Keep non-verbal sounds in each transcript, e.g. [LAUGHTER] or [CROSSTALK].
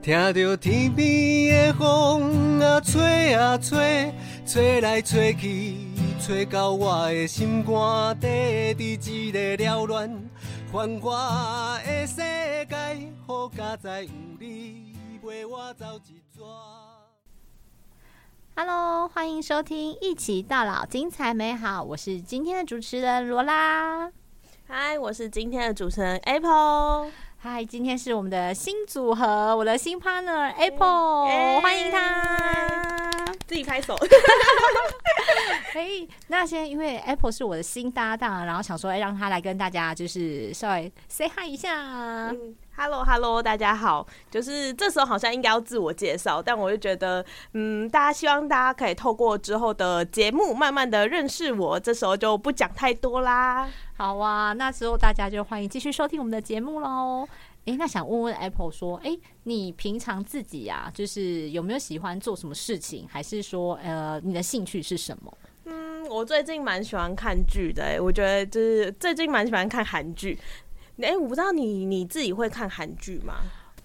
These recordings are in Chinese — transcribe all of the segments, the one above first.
听着天边的风啊吹啊吹，吹来吹去，吹到我的心肝底，伫一个缭乱繁华的世界，好佳哉有你陪我走一逝。Hello，欢迎收听《一起到老，精彩美好》，我是今天的主持人罗拉。嗨，我是今天的主持人 Apple。嗨，今天是我们的新组合，我的新 partner Apple，、哎欢迎他。自己拍手。[LAUGHS] 哎，那现在因为 Apple 是我的新搭档，然后想说，哎，让他来跟大家就是稍微 say hi 一下。嗯，Hello Hello，大家好。就是这时候好像应该要自我介绍，但我就觉得，嗯，大家希望大家可以透过之后的节目，慢慢的认识我。这时候就不讲太多啦。好啊，那之后大家就欢迎继续收听我们的节目喽。诶，那想问问 Apple 说，诶，你平常自己啊，就是有没有喜欢做什么事情，还是说，呃，你的兴趣是什么？嗯，我最近蛮喜欢看剧的、欸，我觉得就是最近蛮喜欢看韩剧。哎、我不知道你你自己会看韩剧吗？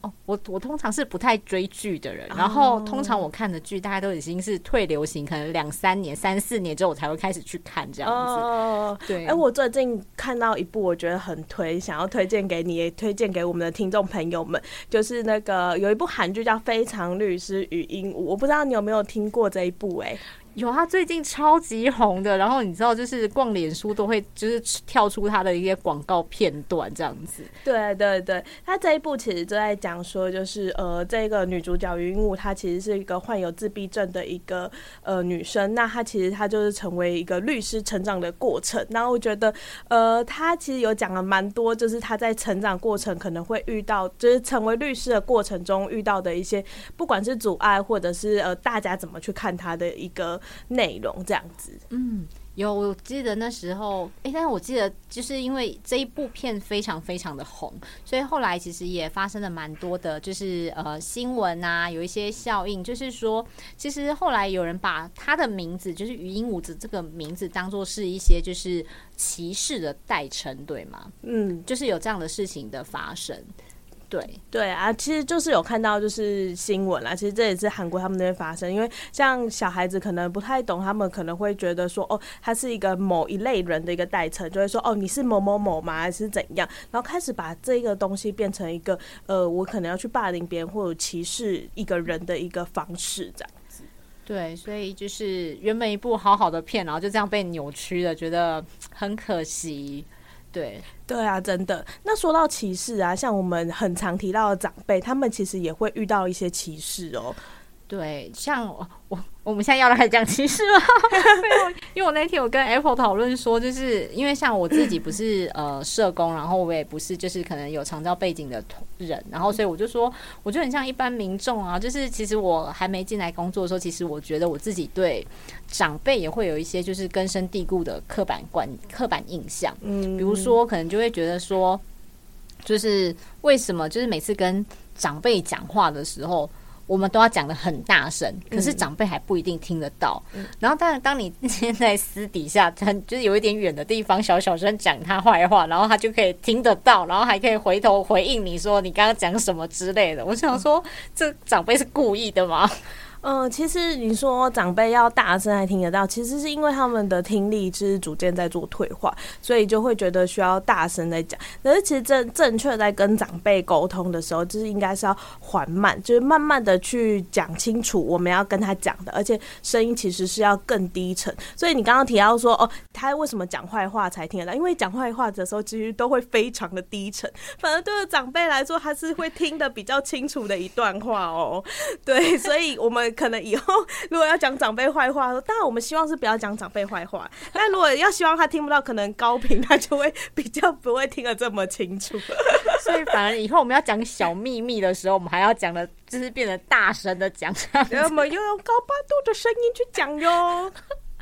哦，我我通常是不太追剧的人，然后通常我看的剧大家都已经是退流行，可能两三年、三四年之后我才会开始去看这样子。哦，对，哎、我最近看到一部，我觉得很推，想要推荐给你，也推荐给我们的听众朋友们，就是那个有一部韩剧叫《非常律师与鹦鹉》，我不知道你有没有听过这一部、哎，有他，最近超级红的，然后你知道，就是逛脸书都会就是跳出他的一些广告片段这样子。对对对，他这一部其实就在讲说，就是呃，这个女主角云雾，她其实是一个患有自闭症的一个呃女生，那她其实她就是成为一个律师成长的过程。然后我觉得，呃，她其实有讲了蛮多，就是她在成长过程可能会遇到，就是成为律师的过程中遇到的一些，不管是阻碍或者是呃大家怎么去看她的一个内容，这样子。嗯，有，我记得那时候，诶，但是我记得就是因为这一部片非常非常的红，所以后来其实也发生了蛮多的，就是呃新闻啊，有一些效应，就是说，其实后来有人把他的名字，就是语音舞子这个名字，当做是一些就是歧视的代称，对吗？嗯，就是有这样的事情的发生，对。对啊，其实就是有看到就是新闻啦，其实这也是韩国他们那边发生，因为像小孩子可能不太懂，他们可能会觉得说，哦，他是一个某一类人的一个代称，就会说，哦，你是某某某吗，还是怎样，然后开始把这个东西变成一个，呃，我可能要去霸凌别人或者歧视一个人的一个方式，这样子。对，所以就是原本一部好好的片，然后就这样被扭曲了，觉得很可惜。对，对啊，真的。那说到歧视啊，像我们很常提到的长辈，他们其实也会遇到一些歧视哦。对，像我我我们现在要来讲歧视吗？[LAUGHS] 因为我那天我跟 Apple 讨论说，就是因为像我自己不是呃社工，然后我也不是就是可能有长照背景的同人，然后所以我就说，我就很像一般民众啊，就是其实我还没进来工作的时候，其实我觉得我自己对长辈也会有一些就是根深蒂固的刻板观刻板印象，嗯，比如说可能就会觉得说，就是为什么就是每次跟长辈讲话的时候。我们都要讲的很大声，可是长辈还不一定听得到。然后，当然，当你现在私底下，很就是有一点远的地方，小小声讲他坏话，然后他就可以听得到，然后还可以回头回应你说你刚刚讲什么之类的。我想说，这长辈是故意的吗？嗯，其实你说长辈要大声才听得到，其实是因为他们的听力是逐渐在做退化，所以就会觉得需要大声在讲。可是其实正正确在跟长辈沟通的时候，就是应该是要缓慢，就是慢慢的去讲清楚我们要跟他讲的，而且声音其实是要更低沉。所以你刚刚提到说，哦，他为什么讲坏话才听得到？因为讲坏话的时候，其实都会非常的低沉，反而对长辈来说，他是会听得比较清楚的一段话哦。[LAUGHS] 对，所以我们可能以后如果要讲长辈坏话，当然我们希望是不要讲长辈坏话，但如果要希望他听不到，可能高频他就会比较不会听得这么清楚。[LAUGHS] 所以反而以后我们要讲小秘密的时候，我们还要讲的，就是变得大声的讲，然后我们要用高八度的声音去讲哟。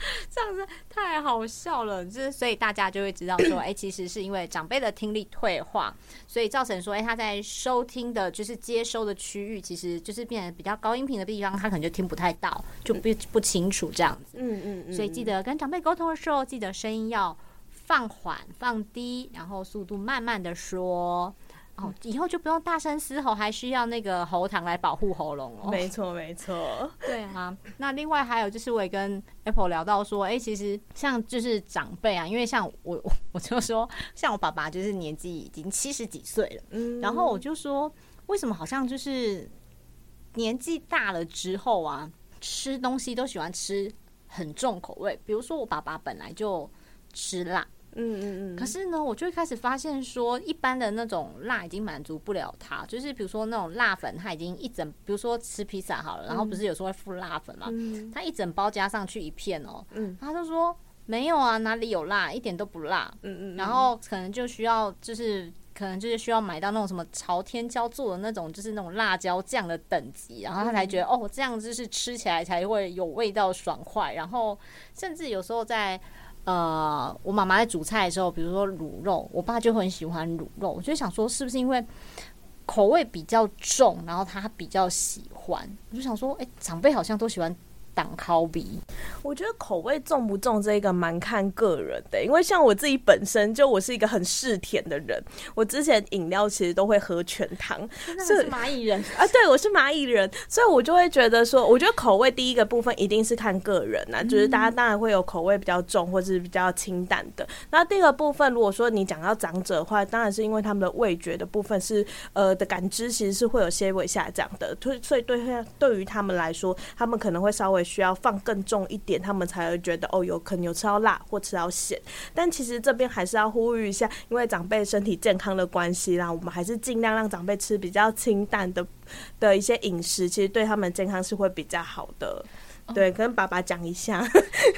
[LAUGHS] 这样子太好笑了，就是所以大家就会知道说，[COUGHS] 哎、其实是因为长辈的听力退化，所以造成说，哎、他在收听的，就是接收的区域，其实就是变得比较高音频的地方，他可能就听不太到，就不不清楚这样子。嗯嗯嗯，所以记得跟长辈沟通的时候，记得声音要放缓、放低，然后速度慢慢的说。哦，以后就不用大声嘶吼，还需要那个喉糖来保护喉咙哦。没错，没错。[LAUGHS] 对啊，那另外还有就是，我也跟 Apple 聊到说，哎、其实像就是长辈啊，因为像我，我 [LAUGHS] 我就说，像我爸爸就是年纪已经七十几岁了，嗯然后我就说，为什么好像就是年纪大了之后啊，吃东西都喜欢吃很重口味，比如说我爸爸本来就吃辣。嗯嗯嗯，可是呢，我就会开始发现说，一般的那种辣已经满足不了他，就是比如说那种辣粉，他已经一整，比如说吃披萨好了，然后不是有时候会附辣粉嘛，嗯他一整包加上去一片哦、嗯他就说没有啊，哪里有辣，一点都不辣，嗯嗯，然后可能就需要就是。可能就是需要买到那种什么朝天椒做的那种，就是那种辣椒酱的等级，然后他才觉得、哦，这样就是吃起来才会有味道、爽快。然后甚至有时候在呃，我妈妈在煮菜的时候，比如说卤肉，我爸就很喜欢卤肉，我就想说是不是因为口味比较重，然后他比较喜欢，我就想说，哎、长辈好像都喜欢挡烤鼻，我觉得口味重不重这个蛮看个人的，因为像我自己本身就我是一个很嗜甜的人，我之前饮料其实都会喝全糖是蚂蚁人。啊，对我是蚂蚁人，所以我就会觉得说，我觉得口味第一个部分一定是看个人呐、就是大家当然会有口味比较重或是比较清淡的。那第二个部分，如果说你讲到长者的话，当然是因为他们的味觉的部分是呃的感知其实是会有些微下降的，所以所以对他对于他们来说，他们可能会稍微需要放更重一点，他们才会觉得哦，有可能有吃到辣或吃到咸。但其实这边还是要呼吁一下，因为长辈身体健康的关系啦，我们还是尽量让长辈吃比较清淡的的一些饮食，其实对他们健康是会比较好的。对，跟爸爸讲一下。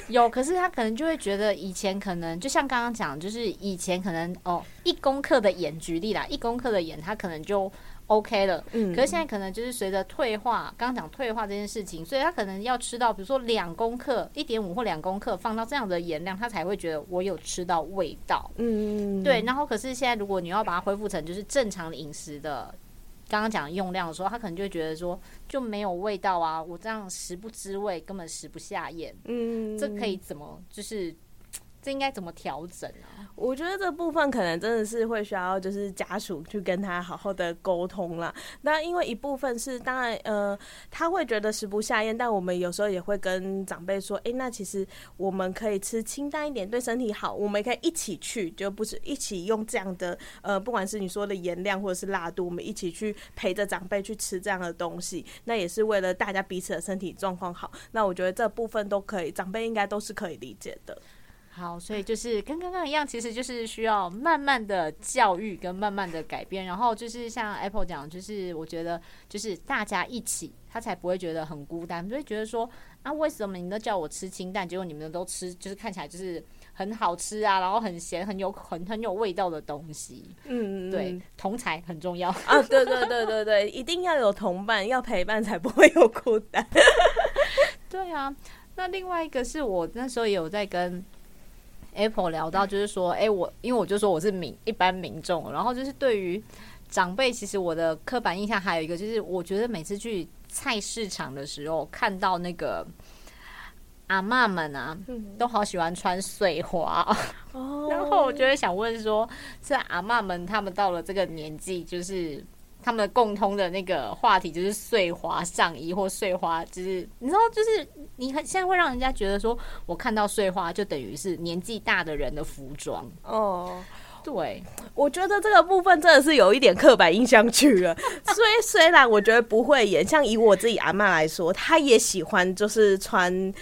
有，可是他可能就会觉得以前可能就像刚刚讲，就是以前可能哦一公克的盐，举例啦，一公克的盐他可能就 OK 了。嗯可是现在可能就是随着退化，刚刚讲退化这件事情，所以他可能要吃到比如说两公克、一点五或两公克，放到这样的盐量，他才会觉得我有吃到味道。嗯，对，然后可是现在如果你要把它恢复成就是正常饮食的。刚刚讲用量的时候，他可能就会觉得说就没有味道啊，我这样食不知味，根本食不下咽。嗯，这可以怎么就是这应该怎么调整啊？我觉得这部分可能真的是会需要就是家属去跟他好好的沟通啦。那因为一部分是当然呃他会觉得食不下咽，但我们有时候也会跟长辈说，诶，那其实我们可以吃清淡一点，对身体好，我们也可以一起去，就不是一起用这样的呃，不管是你说的盐量或者是辣度，我们一起去陪着长辈去吃这样的东西，那也是为了大家彼此的身体状况好。那我觉得这部分都可以，长辈应该都是可以理解的。好，所以就是跟刚刚一样，其实就是需要慢慢的教育跟慢慢的改变，然后就是像 Apple 讲，就是我觉得就是大家一起，他才不会觉得很孤单，不会觉得说啊，为什么你们都叫我吃清淡，结果你们都吃就是看起来就是很好吃啊，然后很咸，很有很很有味道的东西。嗯，对，同才很重要。啊，对对对对对，一定要有同伴，要陪伴才不会有孤单。[LAUGHS] 对啊，那另外一个是我那时候也有在跟 Apple 聊到，就是说，哎、我因为我就说我是民一般民众，然后就是对于长辈，其实我的刻板印象还有一个，就是我觉得每次去菜市场的时候，看到那个阿嬷们啊，都好喜欢穿碎花，哦。[LAUGHS] 然后我就会想问说，是阿嬷们他们到了这个年纪，就是他们共通的那个话题，就是碎花上衣或碎花，就是你知道，就是你很现在会让人家觉得说，我看到碎花就等于是年纪大的人的服装。哦，对，我觉得这个部分真的是有一点刻板印象去了。[LAUGHS] 虽虽然我觉得不会演，像以我自己阿嬷来说，她也喜欢就是穿。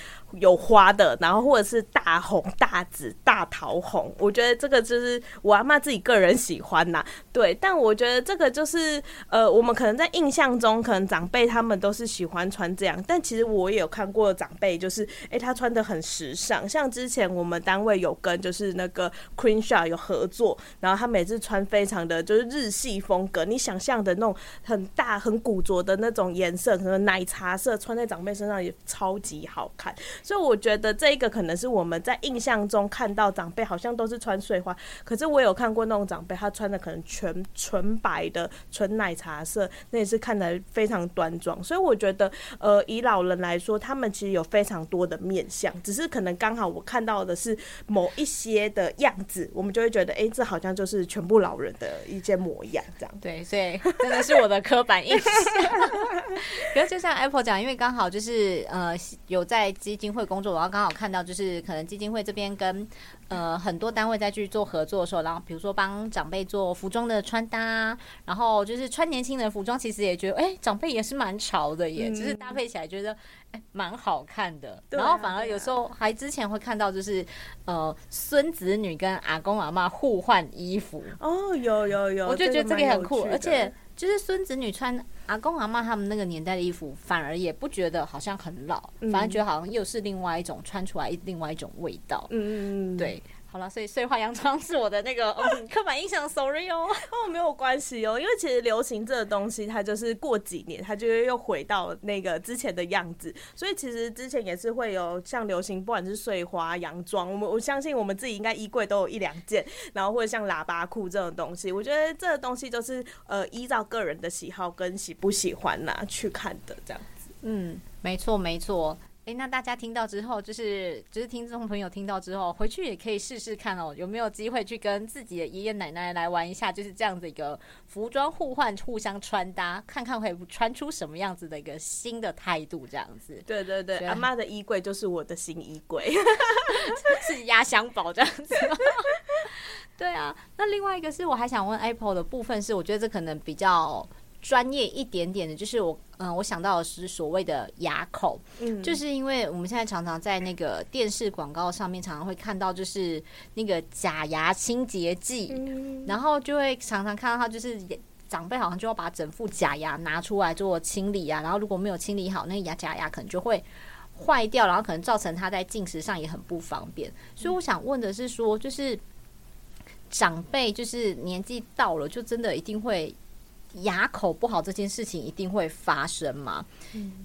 有花的，然后或者是大红、大紫、大桃红，我觉得这个就是我阿嬷自己个人喜欢呐。对，但我觉得这个就是呃，我们可能在印象中，可能长辈他们都是喜欢穿这样，但其实我也有看过长辈，就是诶，他穿的很时尚，像之前我们单位有跟就是那个 Queen Shot 有合作，然后他每次穿非常的就是日系风格，你想象的那种很大很古着的那种颜色，可能奶茶色穿在长辈身上也超级好看。所以我觉得这一个可能是我们在印象中看到长辈好像都是穿碎花，可是我有看过那种长辈，他穿的可能全纯白的纯奶茶色，那也是看起来非常端庄。所以我觉得，呃，以老人来说，他们其实有非常多的面相，只是可能刚好我看到的是某一些的样子，我们就会觉得，哎、这好像就是全部老人的一些模样，这样。对，所以真的是我的刻板印象。可是就像 Apple 讲，因为刚好就是呃有在基金会工作，然后刚好看到就是可能基金会这边跟呃很多单位在去做合作的时候，然后比如说帮长辈做服装的穿搭，然后就是穿年轻人的服装，其实也觉得哎、长辈也是蛮潮的耶，嗯。就是搭配起来觉得哎蛮、好看的。然后反而有时候还之前会看到就是呃孙子女跟阿公阿妈互换衣服，哦，有有有，我就觉得这个也很酷，而且就是孙子女穿阿公阿妈他们那个年代的衣服，反而也不觉得好像很老，嗯反而觉得好像又是另外一种穿出来另外一种味道。嗯嗯嗯，对，好了，所以碎花洋装是我的那个嗯刻板印象，sorry 哦。[LAUGHS] 哦，没有关系哦，因为其实流行这个东西，它就是过几年，它就会又回到那个之前的样子。所以其实之前也是会有像流行，不管是碎花、洋装，我们我相信我们自己应该衣柜都有一两件，然后或者像喇叭裤这种东西，我觉得这个东西就是呃依照个人的喜好跟喜不喜欢呐、去看的这样子。嗯，没错没错。诶，那大家听到之后，就是就是听众朋友听到之后，回去也可以试试看哦，有没有机会去跟自己的爷爷奶奶来玩一下，就是这样子一个服装互换、互相穿搭，看看会穿出什么样子的一个新的态度，这样子对对对，对阿妈的衣柜就是我的新衣柜。[LAUGHS] 是压箱宝这样子吗。[LAUGHS] 对啊，那另外一个是我还想问 Apple 的部分是，我觉得这可能比较专业一点点的，就是我嗯，我想到的是所谓的牙口，嗯，就是因为我们现在常常在那个电视广告上面常常会看到，就是那个假牙清洁剂，嗯然后就会常常看到它就是。长辈好像就要把整副假牙拿出来做清理啊，然后如果没有清理好，那个牙假牙可能就会坏掉，然后可能造成他在进食上也很不方便。所以我想问的是说，就是长辈就是年纪到了，就真的一定会牙口不好这件事情一定会发生吗？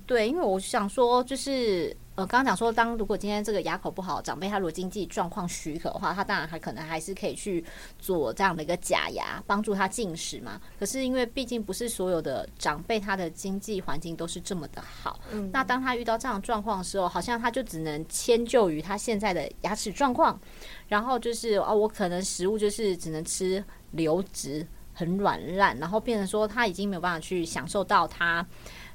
对，因为我想说，就是呃，刚刚讲说，当如果今天这个牙口不好，长辈他如果经济状况许可的话，他当然还可能还是可以去做这样的一个假牙，帮助他进食嘛。可是因为毕竟不是所有的长辈他的经济环境都是这么的好，嗯那当他遇到这样的状况的时候，好像他就只能迁就于他现在的牙齿状况，然后就是哦，我可能食物就是只能吃流质。很软烂，然后变成说他已经没有办法去享受到他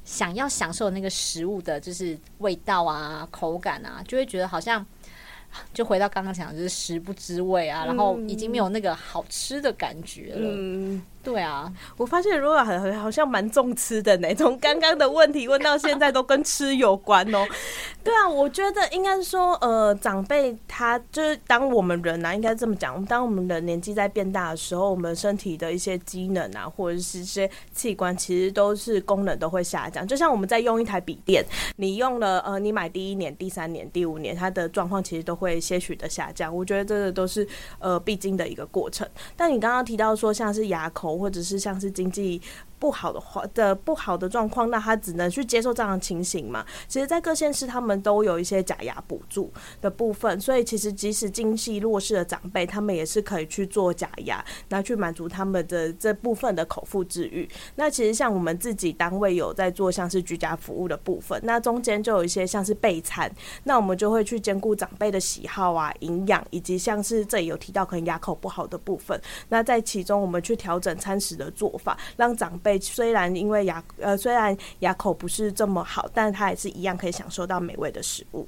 想要享受那个食物的，就是味道啊、口感啊，就会觉得好像就回到刚刚讲的，就是食不知味啊，然后已经没有那个好吃的感觉了。嗯，对啊，我发现如果好好像蛮重吃的呢，从刚刚的问题问到现在都跟吃有关哦。[LAUGHS] 对啊，我觉得应该是说，呃，长辈他就是当我们人啊，应该这么讲，当我们的年纪在变大的时候，我们身体的一些机能啊，或者是一些器官，其实都是功能都会下降。就像我们在用一台笔电，你用了呃，你买第一年、第三年、第五年，它的状况其实都会些许的下降。我觉得这个都是呃必经的一个过程。但你刚刚提到说，像是牙口或者是像是经济不好的话的不好的状况，那他只能去接受这样的情形嘛。其实，在各县市他们都有一些假牙补助的部分，所以其实即使经济弱势的长辈，他们也是可以去做假牙，拿去满足他们的这部分的口腹之欲。那其实像我们自己单位有在做像是居家服务的部分，那中间就有一些像是备餐，那我们就会去兼顾长辈的喜好啊、营养，以及像是这里有提到可能牙口不好的部分。那在其中，我们去调整餐食的做法，让长辈虽然因为牙呃虽然牙口不是这么好，但他也是一样可以享受到美味的食物。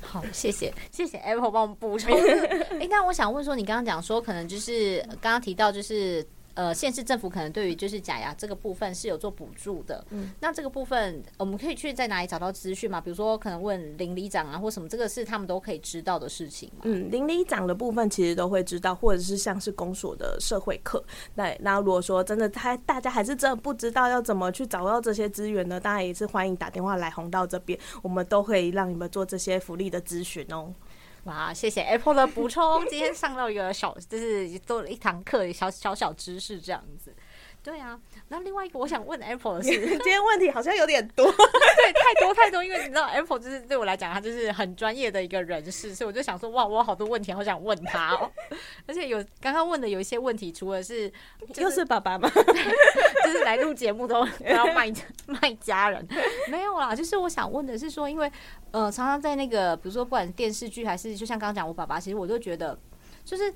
好，谢谢谢谢 Apple 帮我们补充。[LAUGHS] 哎、那我想问说，你刚刚讲说，可能就是刚刚提到就是。呃，县市政府可能对于就是假牙这个部分是有做补助的，嗯，那这个部分我们可以去在哪里找到资讯嘛？比如说可能问邻里长啊，或什么，这个是他们都可以知道的事情嘛？嗯，邻里长的部分其实都会知道，或者是像是公所的社会课。那那如果说真的他大家还是真的不知道要怎么去找到这些资源呢，当然也是欢迎打电话来红道这边，我们都可以让你们做这些福利的咨询哦。哇，谢谢 Apple 的补充，今天上到一个小，就是做了一堂课，小小小知识这样子。对啊，那另外一个我想问 Apple 的是，[LAUGHS] 今天问题好像有点多，对 [LAUGHS] 对，太多太多，因为你知道，Apple 就是对我来讲，他就是很专业的一个人士，所以我就想说，哇，我有好多问题，好想问他哦。[LAUGHS] 而且有刚刚问的有一些问题，除了是又是爸爸吗？就是来录节目都都要卖卖家人，没有啦，就是我想问的是说，因为呃，常常在那个比如说不管电视剧还是就像刚刚讲我爸爸，其实我都觉得就是。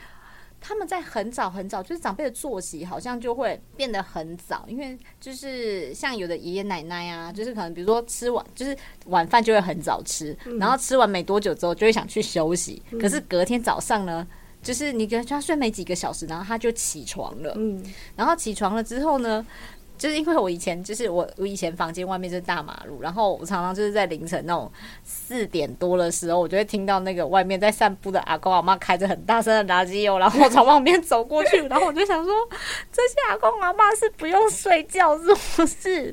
他们在很早很早，就是长辈的作息好像就会变得很早，因为就是像有的爷爷奶奶啊，就是可能比如说吃完就是晚饭就会很早吃，然后吃完没多久之后就会想去休息，可是隔天早上呢，就是你觉得他睡没几个小时，然后他就起床了，嗯，然后起床了之后呢？就是因为我以前就是我我以前房间外面就是大马路，然后我常常就是在凌晨那种四点多的时候，我就会听到那个外面在散步的阿公阿妈开着很大声的垃圾油，然后我从旁边走过去，[LAUGHS] 然后我就想说这些阿公阿妈是不用睡觉是不是？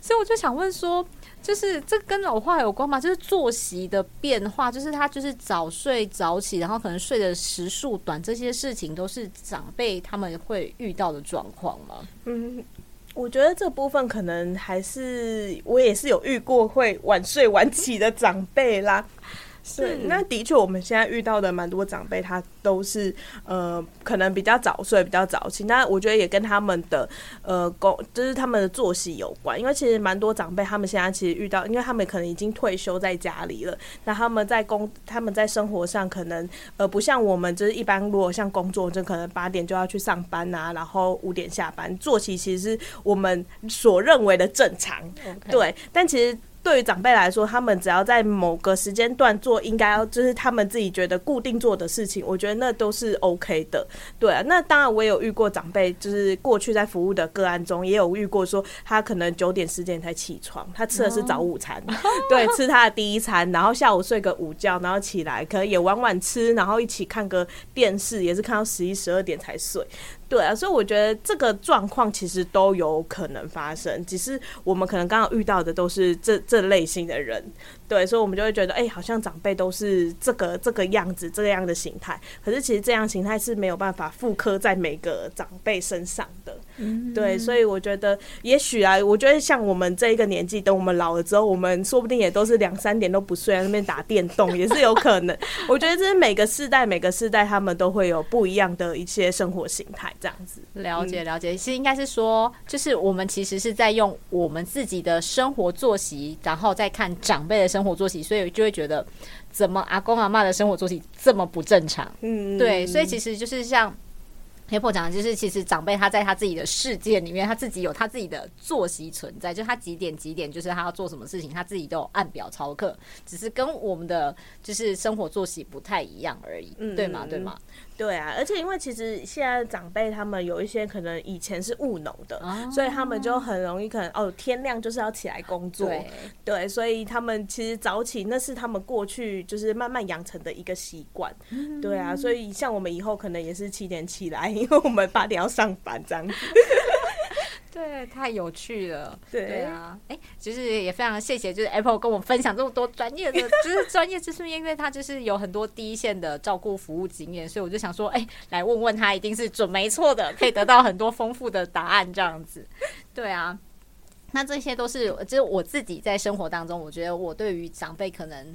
所以我就想问说，就是这跟老化有关吗？就是作息的变化，就是他就是早睡早起，然后可能睡的时数短，这些事情都是长辈他们会遇到的状况吗？嗯。我觉得这部分可能还是我也是有遇过会晚睡晚起的长辈啦。是，那的确，我们现在遇到的蛮多长辈，他都是呃，可能比较早睡，比较早起。那我觉得也跟他们的呃工，就是他们的作息有关。因为其实蛮多长辈，他们现在其实遇到，因为他们可能已经退休在家里了。那他们在工，他们在生活上可能呃，不像我们，就是一般如果像工作，就可能八点就要去上班啊，然后五点下班，作息其实是我们所认为的正常。对，但其实。对于长辈来说，他们只要在某个时间段做应该要就是他们自己觉得固定做的事情，我觉得那都是 OK 的。对啊，那当然我也有遇过长辈，就是过去在服务的个案中也有遇过，说他可能九点十点才起床，他吃的是早午餐，对，吃他的第一餐，然后下午睡个午觉，然后起来可能也晚晚吃，然后一起看个电视，也是看到十一十二点才睡。对啊，所以我觉得这个状况其实都有可能发生，只是我们可能刚刚遇到的都是这这类型的人。对，所以我们就会觉得，哎，好像长辈都是这个这个样子，这个样的形态。可是其实这样形态是没有办法复刻在每个长辈身上的。嗯对，所以我觉得，也许啊，我觉得像我们这一个年纪，等我们老了之后，我们说不定也都是两三点都不睡，在那边打电动，也是有可能。我觉得这是每个世代，每个世代他们都会有不一样的一些生活形态，这样子。了解了解，其实应该是说，就是我们其实是在用我们自己的生活作息，然后再看长辈的。生活作息，所以就会觉得，怎么阿公阿妈的生活作息这么不正常？嗯，对，所以其实就是像。黑婆讲的就是，其实长辈他在他自己的世界里面，他自己有他自己的作息存在，就他几点几点，就是他要做什么事情，他自己都有按表操课，只是跟我们的就是生活作息不太一样而已，对吗？对吗？对啊，而且因为其实现在长辈他们有一些可能以前是务农的，所以他们就很容易可能哦天亮就是要起来工作，对，所以他们其实早起那是他们过去就是慢慢养成的一个习惯，对啊，所以像我们以后可能也是七点起来。因为我们八点要上班，这样子，对，太有趣了，对啊，哎，其实也非常谢谢，就是 Apple 跟我分享这么多专业的，就是 [LAUGHS] 专业知识，因为他就是有很多第一线的照顾服务经验，所以我就想说，哎，来问问他，一定是准没错的，可以得到很多丰富的答案，这样子，对啊，那这些都是，就是我自己在生活当中，我觉得我对于长辈可能。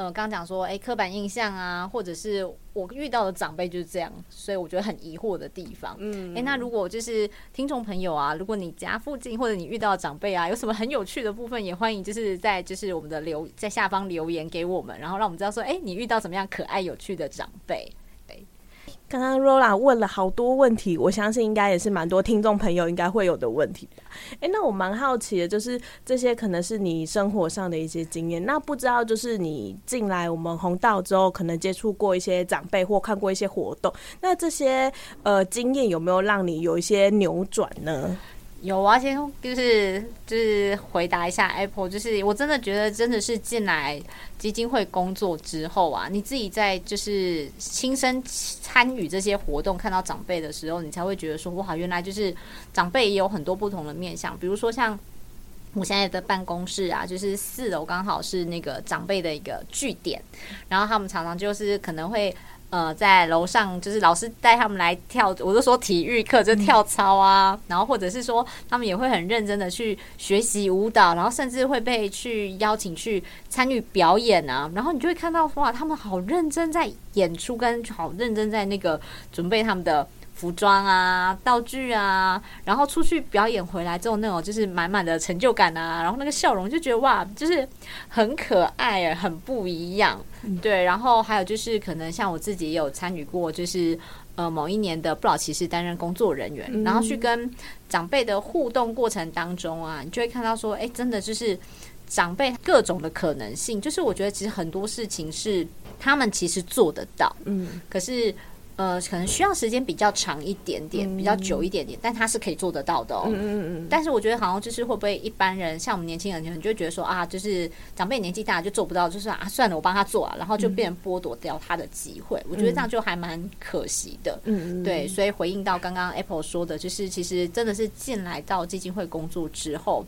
呃，刚讲说，哎，刻板印象啊，或者是我遇到的长辈就是这样，所以我觉得很疑惑的地方。嗯，哎，那如果就是听众朋友啊，如果你家附近或者你遇到长辈啊，有什么很有趣的部分，也欢迎就是在就是我们的留在下方留言给我们，然后让我们知道说，哎，你遇到怎么样可爱有趣的长辈。刚刚罗拉问了好多问题，我相信应该也是蛮多听众朋友应该会有的问题吧。哎，那我蛮好奇的，就是这些可能是你生活上的一些经验。那不知道就是你进来我们红道之后，可能接触过一些长辈或看过一些活动，那这些呃经验有没有让你有一些扭转呢？有啊，先就是就是回答一下 Apple，就是我真的觉得真的是进来基金会工作之后啊，你自己在就是亲身参与这些活动，看到长辈的时候，你才会觉得说哇，原来就是长辈也有很多不同的面相，比如说像我现在的办公室啊，就是四楼刚好是那个长辈的一个据点，然后他们常常就是可能会。呃，在楼上就是老师带他们来跳，我都说体育课就跳操啊，然后或者是说他们也会很认真的去学习舞蹈，然后甚至会被去邀请去参与表演啊，然后你就会看到哇，他们好认真在演出，跟好认真在那个准备他们的。服装啊，道具啊，然后出去表演回来之后，那种就是满满的成就感啊，然后那个笑容就觉得哇，就是很可爱啊，很不一样。对，然后还有就是可能像我自己也有参与过，就是呃某一年的不老骑士担任工作人员，然后去跟长辈的互动过程当中啊，你就会看到说，哎，真的就是长辈各种的可能性，就是我觉得其实很多事情是他们其实做得到，嗯，可是。呃，可能需要时间比较长一点点，比较久一点点，但他是可以做得到的哦。嗯嗯嗯。但是我觉得好像就是会不会一般人像我们年轻人，就会觉得说啊，就是长辈年纪大就做不到，就是啊算了，我帮他做啊，然后就变剥夺掉他的机会。我觉得这样就还蛮可惜的。嗯嗯。对，所以回应到刚刚 Apple 说的，就是其实真的是进来到基金会工作之后。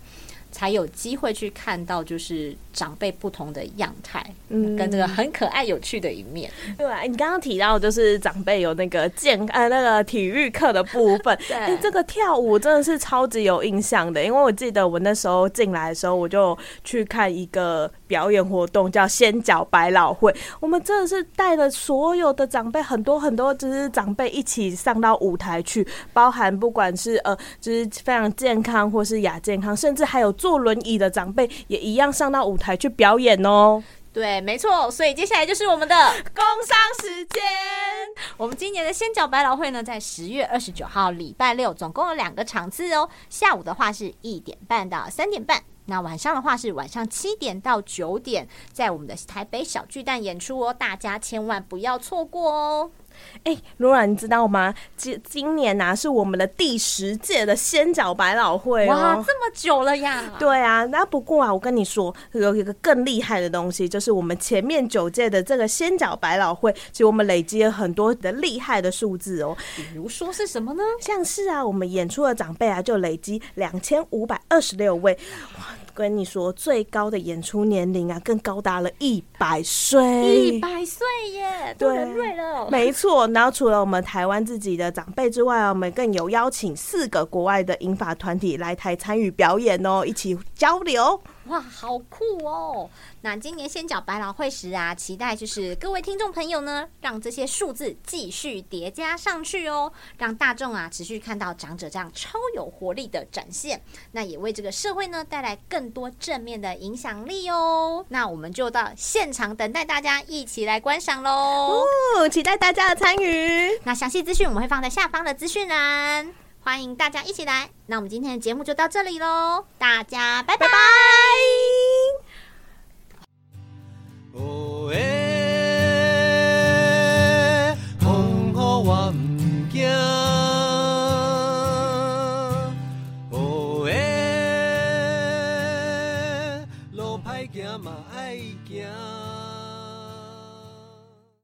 才有机会去看到，就是长辈不同的样态，嗯，跟这个很可爱有趣的一面。对，你刚刚提到就是长辈有那个健呃那个体育课的部分，[LAUGHS] 对，这个跳舞真的是超级有印象的，因为我记得我那时候进来的时候，我就去看一个表演活动，叫仙脚百老汇，我们真的是带了所有的长辈，很多很多就是长辈一起上到舞台去，包含不管是呃就是非常健康或是亚健康，甚至还有。坐轮椅的长辈也一样上到舞台去表演哦。对，没错。所以接下来就是我们的工商时间。我们今年的仙脚百老汇呢，在十月二十九号礼拜六，总共有两个场次哦。下午的话是一点半到三点半，那晚上的话是晚上七点到九点，在我们的台北小巨蛋演出哦。大家千万不要错过哦。哎，罗兰，你知道吗？今今年呐是我们的第十届的仙脚百老汇哇，这么久了呀！对啊，那不过啊，我跟你说，有一个更厉害的东西，就是我们前面九届的这个仙脚百老汇，其实我们累积了很多的厉害的数字哦。比如说是什么呢？像是啊，我们演出的长辈啊，就累积两千五百二十六位。哇，跟你说，最高的演出年龄啊，更高达了一百岁，一百岁耶，对，瑞了，没错。然后除了我们台湾自己的长辈之外，我们更有邀请四个国外的英法团体来台参与表演哦，一起交流。哇，好酷哦！那今年先讲百老汇时啊，期待就是各位听众朋友呢，让这些数字继续叠加上去哦，让大众啊持续看到长者这样超有活力的展现，那也为这个社会呢带来更多正面的影响力哦。那我们就到现场等待大家一起来观赏喽！哦，期待大家的参与。那详细资讯我们会放在下方的资讯栏。欢迎大家一起来，那我们今天的节目就到这里喽，大家拜拜。